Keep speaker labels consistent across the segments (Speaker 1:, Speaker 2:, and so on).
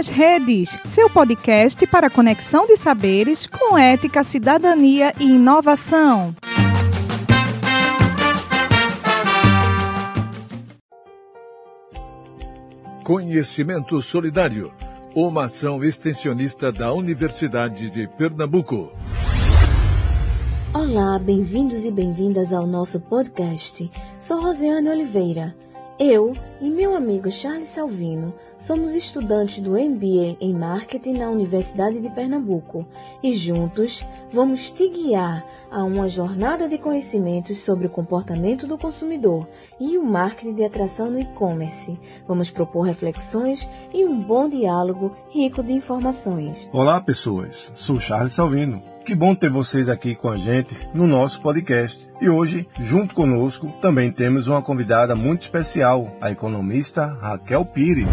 Speaker 1: nas Redes, seu podcast para conexão de saberes com ética, cidadania e inovação.
Speaker 2: Conhecimento Solidário, uma ação extensionista da Universidade de Pernambuco.
Speaker 3: Olá, bem-vindos e bem-vindas ao nosso podcast. Sou Rosiane Oliveira eu e meu amigo Charles Salvino somos estudantes do MBA em Marketing na Universidade de Pernambuco e juntos vamos te guiar a uma jornada de conhecimentos sobre o comportamento do consumidor e o marketing de atração no e-commerce. Vamos propor reflexões e um bom diálogo rico de informações.
Speaker 4: Olá, pessoas. Sou Charles Salvino que bom ter vocês aqui com a gente no nosso podcast. E hoje, junto conosco, também temos uma convidada muito especial, a economista Raquel Pires.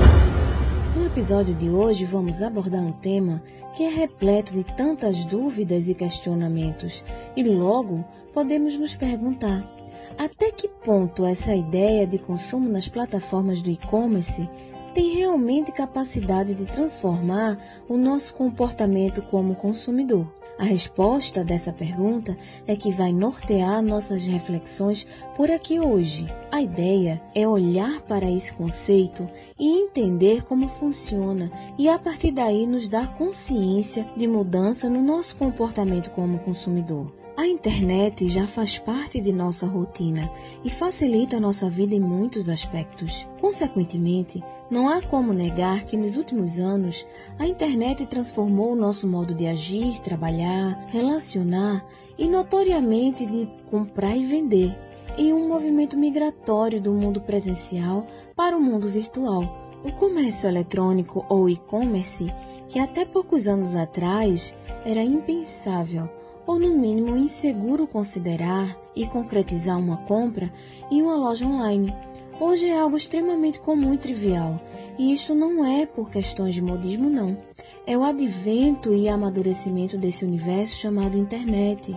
Speaker 3: No episódio de hoje, vamos abordar um tema que é repleto de tantas dúvidas e questionamentos, e logo podemos nos perguntar: até que ponto essa ideia de consumo nas plataformas do e-commerce tem realmente capacidade de transformar o nosso comportamento como consumidor? A resposta dessa pergunta é que vai nortear nossas reflexões por aqui hoje. A ideia é olhar para esse conceito e entender como funciona e a partir daí nos dar consciência de mudança no nosso comportamento como consumidor. A internet já faz parte de nossa rotina e facilita a nossa vida em muitos aspectos. Consequentemente, não há como negar que nos últimos anos a internet transformou o nosso modo de agir, trabalhar, relacionar e notoriamente de comprar e vender em um movimento migratório do mundo presencial para o mundo virtual. O comércio eletrônico ou e-commerce, que até poucos anos atrás era impensável, ou no mínimo inseguro considerar e concretizar uma compra em uma loja online. Hoje é algo extremamente comum e trivial, e isto não é por questões de modismo, não. É o advento e amadurecimento desse universo chamado internet,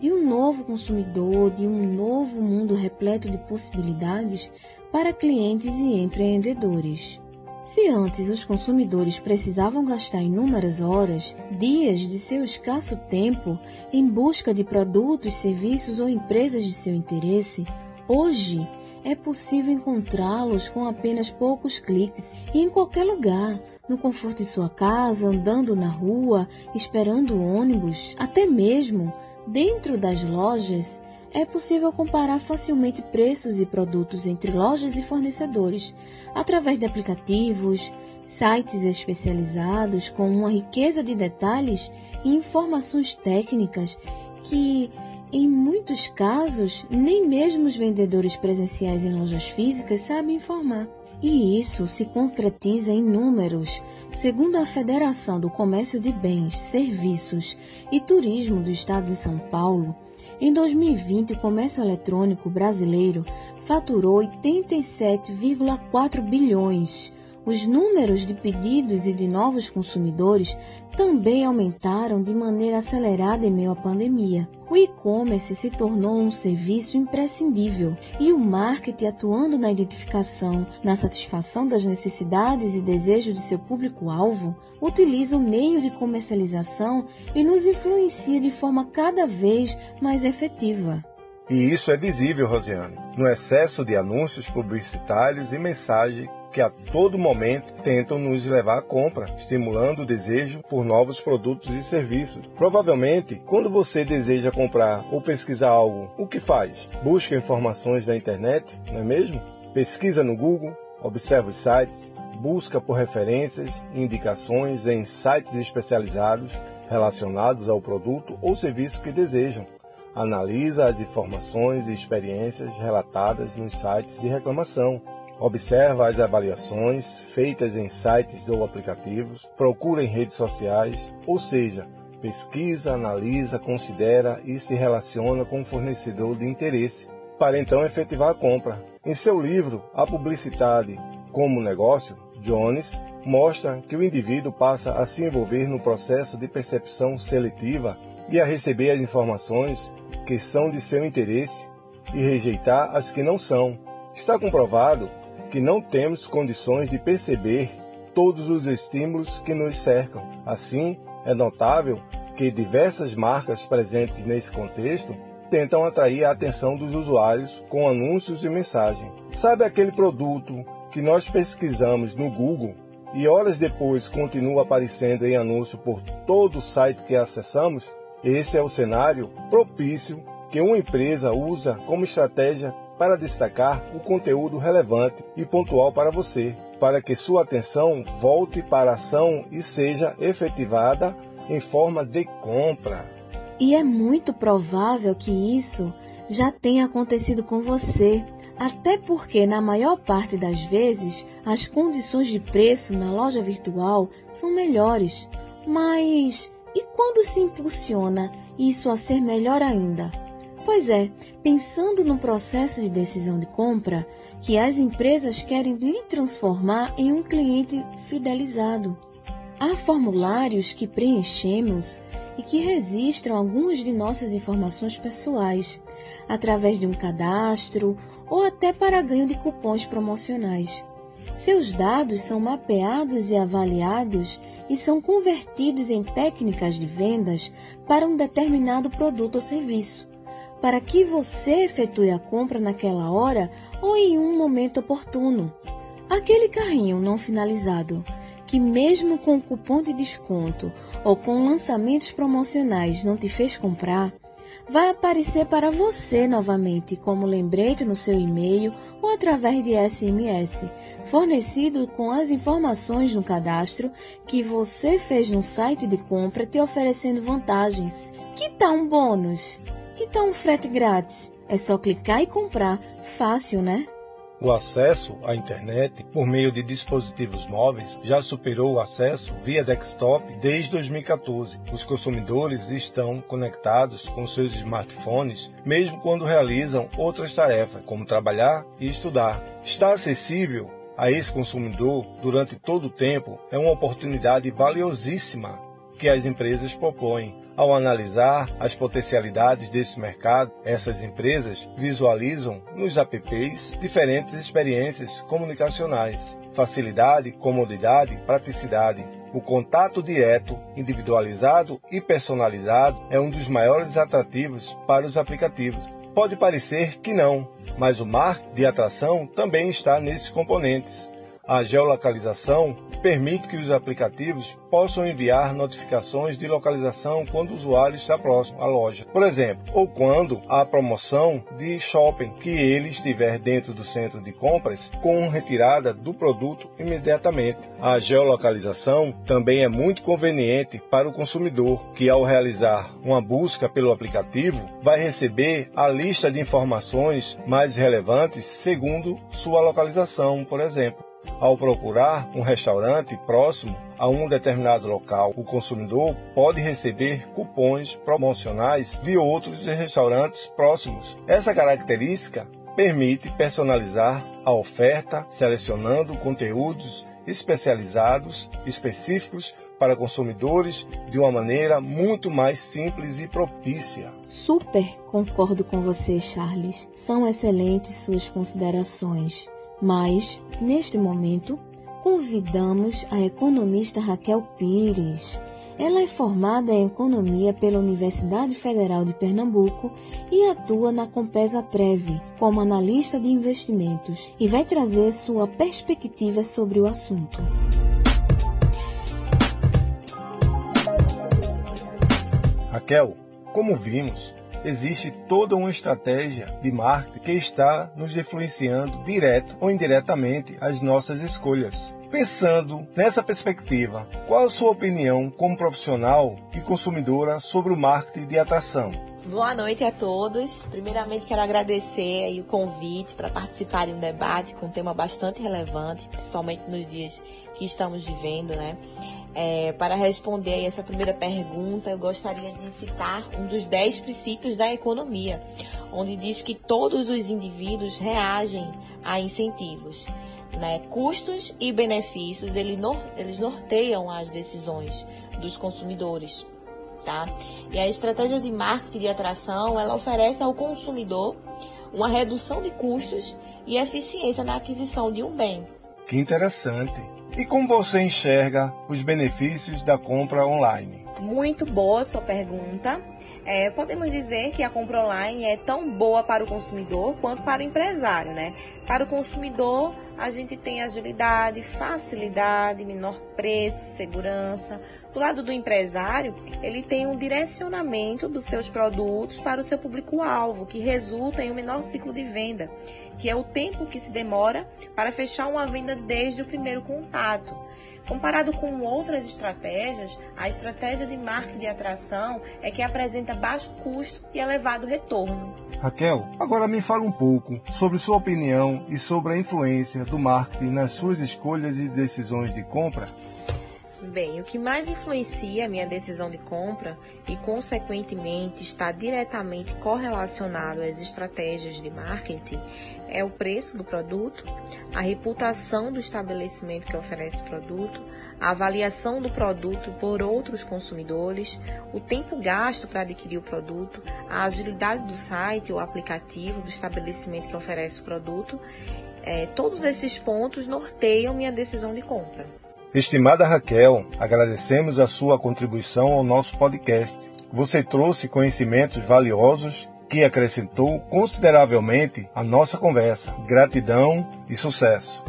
Speaker 3: de um novo consumidor, de um novo mundo repleto de possibilidades para clientes e empreendedores. Se antes os consumidores precisavam gastar inúmeras horas, dias de seu escasso tempo em busca de produtos, serviços ou empresas de seu interesse, hoje é possível encontrá-los com apenas poucos cliques e em qualquer lugar, no conforto de sua casa, andando na rua, esperando ônibus, até mesmo dentro das lojas é possível comparar facilmente preços e produtos entre lojas e fornecedores, através de aplicativos, sites especializados com uma riqueza de detalhes e informações técnicas que, em muitos casos, nem mesmo os vendedores presenciais em lojas físicas sabem informar. E isso se concretiza em números. Segundo a Federação do Comércio de Bens, Serviços e Turismo do Estado de São Paulo, em 2020 o comércio eletrônico brasileiro faturou 87,4 bilhões, os números de pedidos e de novos consumidores também aumentaram de maneira acelerada em meio à pandemia. O e-commerce se tornou um serviço imprescindível e o marketing, atuando na identificação, na satisfação das necessidades e desejos de seu público-alvo, utiliza o meio de comercialização e nos influencia de forma cada vez mais efetiva.
Speaker 4: E isso é visível, Rosiane, no excesso de anúncios publicitários e mensagens que a todo momento tentam nos levar à compra, estimulando o desejo por novos produtos e serviços. Provavelmente, quando você deseja comprar ou pesquisar algo, o que faz? Busca informações na internet, não é mesmo? Pesquisa no Google, observa os sites, busca por referências e indicações em sites especializados relacionados ao produto ou serviço que desejam. Analisa as informações e experiências relatadas nos sites de reclamação Observa as avaliações feitas em sites ou aplicativos, procura em redes sociais, ou seja, pesquisa, analisa, considera e se relaciona com o fornecedor de interesse, para então efetivar a compra. Em seu livro A Publicidade como Negócio, Jones mostra que o indivíduo passa a se envolver no processo de percepção seletiva e a receber as informações que são de seu interesse e rejeitar as que não são. Está comprovado que não temos condições de perceber todos os estímulos que nos cercam. Assim, é notável que diversas marcas presentes nesse contexto tentam atrair a atenção dos usuários com anúncios e mensagem. Sabe aquele produto que nós pesquisamos no Google e horas depois continua aparecendo em anúncio por todo o site que acessamos? Esse é o cenário propício que uma empresa usa como estratégia para destacar o conteúdo relevante e pontual para você, para que sua atenção volte para a ação e seja efetivada em forma de compra.
Speaker 3: E é muito provável que isso já tenha acontecido com você, até porque na maior parte das vezes as condições de preço na loja virtual são melhores. Mas e quando se impulsiona isso a ser melhor ainda? Pois é, pensando no processo de decisão de compra, que as empresas querem lhe transformar em um cliente fidelizado. Há formulários que preenchemos e que registram algumas de nossas informações pessoais, através de um cadastro ou até para ganho de cupons promocionais. Seus dados são mapeados e avaliados e são convertidos em técnicas de vendas para um determinado produto ou serviço, para que você efetue a compra naquela hora ou em um momento oportuno. Aquele carrinho não finalizado que mesmo com cupom de desconto ou com lançamentos promocionais não te fez comprar, vai aparecer para você novamente como lembrete no seu e-mail ou através de SMS, fornecido com as informações no cadastro que você fez no site de compra te oferecendo vantagens. Que tal um bônus? Que tal um frete grátis? É só clicar e comprar. Fácil, né?
Speaker 4: O acesso à internet por meio de dispositivos móveis já superou o acesso via desktop desde 2014. Os consumidores estão conectados com seus smartphones mesmo quando realizam outras tarefas, como trabalhar e estudar. Está acessível a esse consumidor durante todo o tempo é uma oportunidade valiosíssima que as empresas propõem ao analisar as potencialidades desse mercado, essas empresas visualizam nos apps diferentes experiências comunicacionais, facilidade, comodidade, praticidade. O contato direto, individualizado e personalizado é um dos maiores atrativos para os aplicativos. Pode parecer que não, mas o marketing de atração também está nesses componentes. A geolocalização permite que os aplicativos possam enviar notificações de localização quando o usuário está próximo à loja, por exemplo, ou quando há promoção de shopping que ele estiver dentro do centro de compras com retirada do produto imediatamente. A geolocalização também é muito conveniente para o consumidor, que ao realizar uma busca pelo aplicativo vai receber a lista de informações mais relevantes segundo sua localização, por exemplo. Ao procurar um restaurante próximo a um determinado local, o consumidor pode receber cupons promocionais de outros restaurantes próximos. Essa característica permite personalizar a oferta, selecionando conteúdos especializados, específicos para consumidores de uma maneira muito mais simples e propícia.
Speaker 3: Super concordo com você, Charles. São excelentes suas considerações. Mas, neste momento, convidamos a economista Raquel Pires. Ela é formada em Economia pela Universidade Federal de Pernambuco e atua na Compesa Prev como analista de investimentos e vai trazer sua perspectiva sobre o assunto.
Speaker 4: Raquel, como vimos, existe toda uma estratégia de marketing que está nos influenciando direto ou indiretamente as nossas escolhas. Pensando nessa perspectiva, qual a sua opinião como profissional e consumidora sobre o marketing de atração?
Speaker 5: Boa noite a todos. Primeiramente, quero agradecer o convite para participar de um debate com um tema bastante relevante, principalmente nos dias que estamos vivendo, né? É, para responder essa primeira pergunta, eu gostaria de citar um dos dez princípios da economia, onde diz que todos os indivíduos reagem a incentivos. Né? Custos e benefícios eles norteiam as decisões dos consumidores. Tá? E a estratégia de marketing de atração ela oferece ao consumidor uma redução de custos e eficiência na aquisição de um bem.
Speaker 4: Que interessante. E como você enxerga os benefícios da compra online?
Speaker 5: Muito boa sua pergunta. É, podemos dizer que a compra online é tão boa para o consumidor quanto para o empresário, né? Para o consumidor, a gente tem agilidade, facilidade, menor preço, segurança. Do lado do empresário, ele tem um direcionamento dos seus produtos para o seu público-alvo, que resulta em um menor ciclo de venda, que é o tempo que se demora para fechar uma venda desde o primeiro contato. Comparado com outras estratégias, a estratégia de marketing de atração é que apresenta baixo custo e elevado retorno.
Speaker 4: Raquel, agora me fala um pouco sobre sua opinião e sobre a influência do marketing nas suas escolhas e decisões de compra.
Speaker 5: Bem, o que mais influencia a minha decisão de compra e, consequentemente, está diretamente correlacionado às estratégias de marketing é o preço do produto, a reputação do estabelecimento que oferece o produto, a avaliação do produto por outros consumidores, o tempo gasto para adquirir o produto, a agilidade do site ou aplicativo do estabelecimento que oferece o produto. É, todos esses pontos norteiam minha decisão de compra.
Speaker 4: Estimada Raquel, agradecemos a sua contribuição ao nosso podcast. Você trouxe conhecimentos valiosos que acrescentou consideravelmente à nossa conversa. Gratidão e sucesso.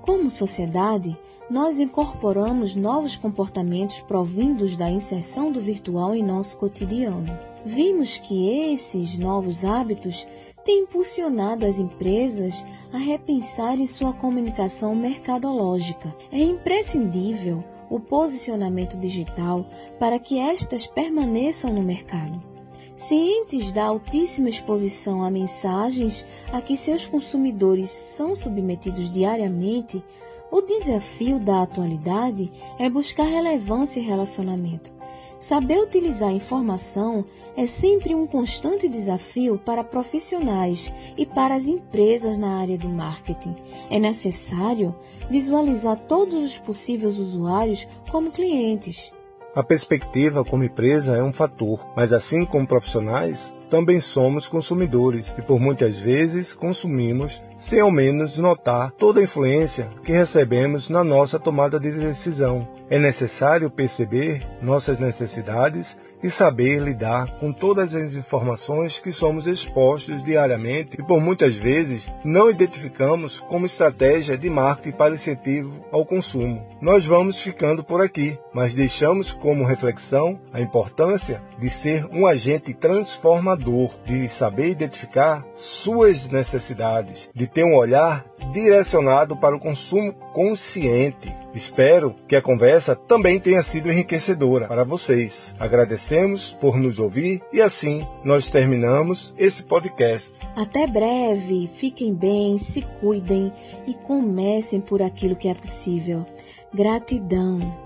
Speaker 3: Como sociedade, nós incorporamos novos comportamentos provindos da inserção do virtual em nosso cotidiano. Vimos que esses novos hábitos tem impulsionado as empresas a repensarem sua comunicação mercadológica. É imprescindível o posicionamento digital para que estas permaneçam no mercado. Cientes da altíssima exposição a mensagens a que seus consumidores são submetidos diariamente, o desafio da atualidade é buscar relevância e relacionamento. Saber utilizar a informação é sempre um constante desafio para profissionais e para as empresas na área do marketing. É necessário visualizar todos os possíveis usuários como clientes.
Speaker 4: A perspectiva como empresa é um fator, mas assim como profissionais, também somos consumidores e por muitas vezes consumimos sem ao menos notar toda a influência que recebemos na nossa tomada de decisão. É necessário perceber nossas necessidades e saber lidar com todas as informações que somos expostos diariamente e por muitas vezes não identificamos como estratégia de marketing para incentivo ao consumo. Nós vamos ficando por aqui, mas deixamos como reflexão a importância de ser um agente transformador, de saber identificar suas necessidades, de ter um olhar direcionado para o consumo consciente. Espero que a conversa também tenha sido enriquecedora para vocês. Agradecemos por nos ouvir e assim nós terminamos esse podcast.
Speaker 3: Até breve, fiquem bem, se cuidem e comecem por aquilo que é possível. Gratidão.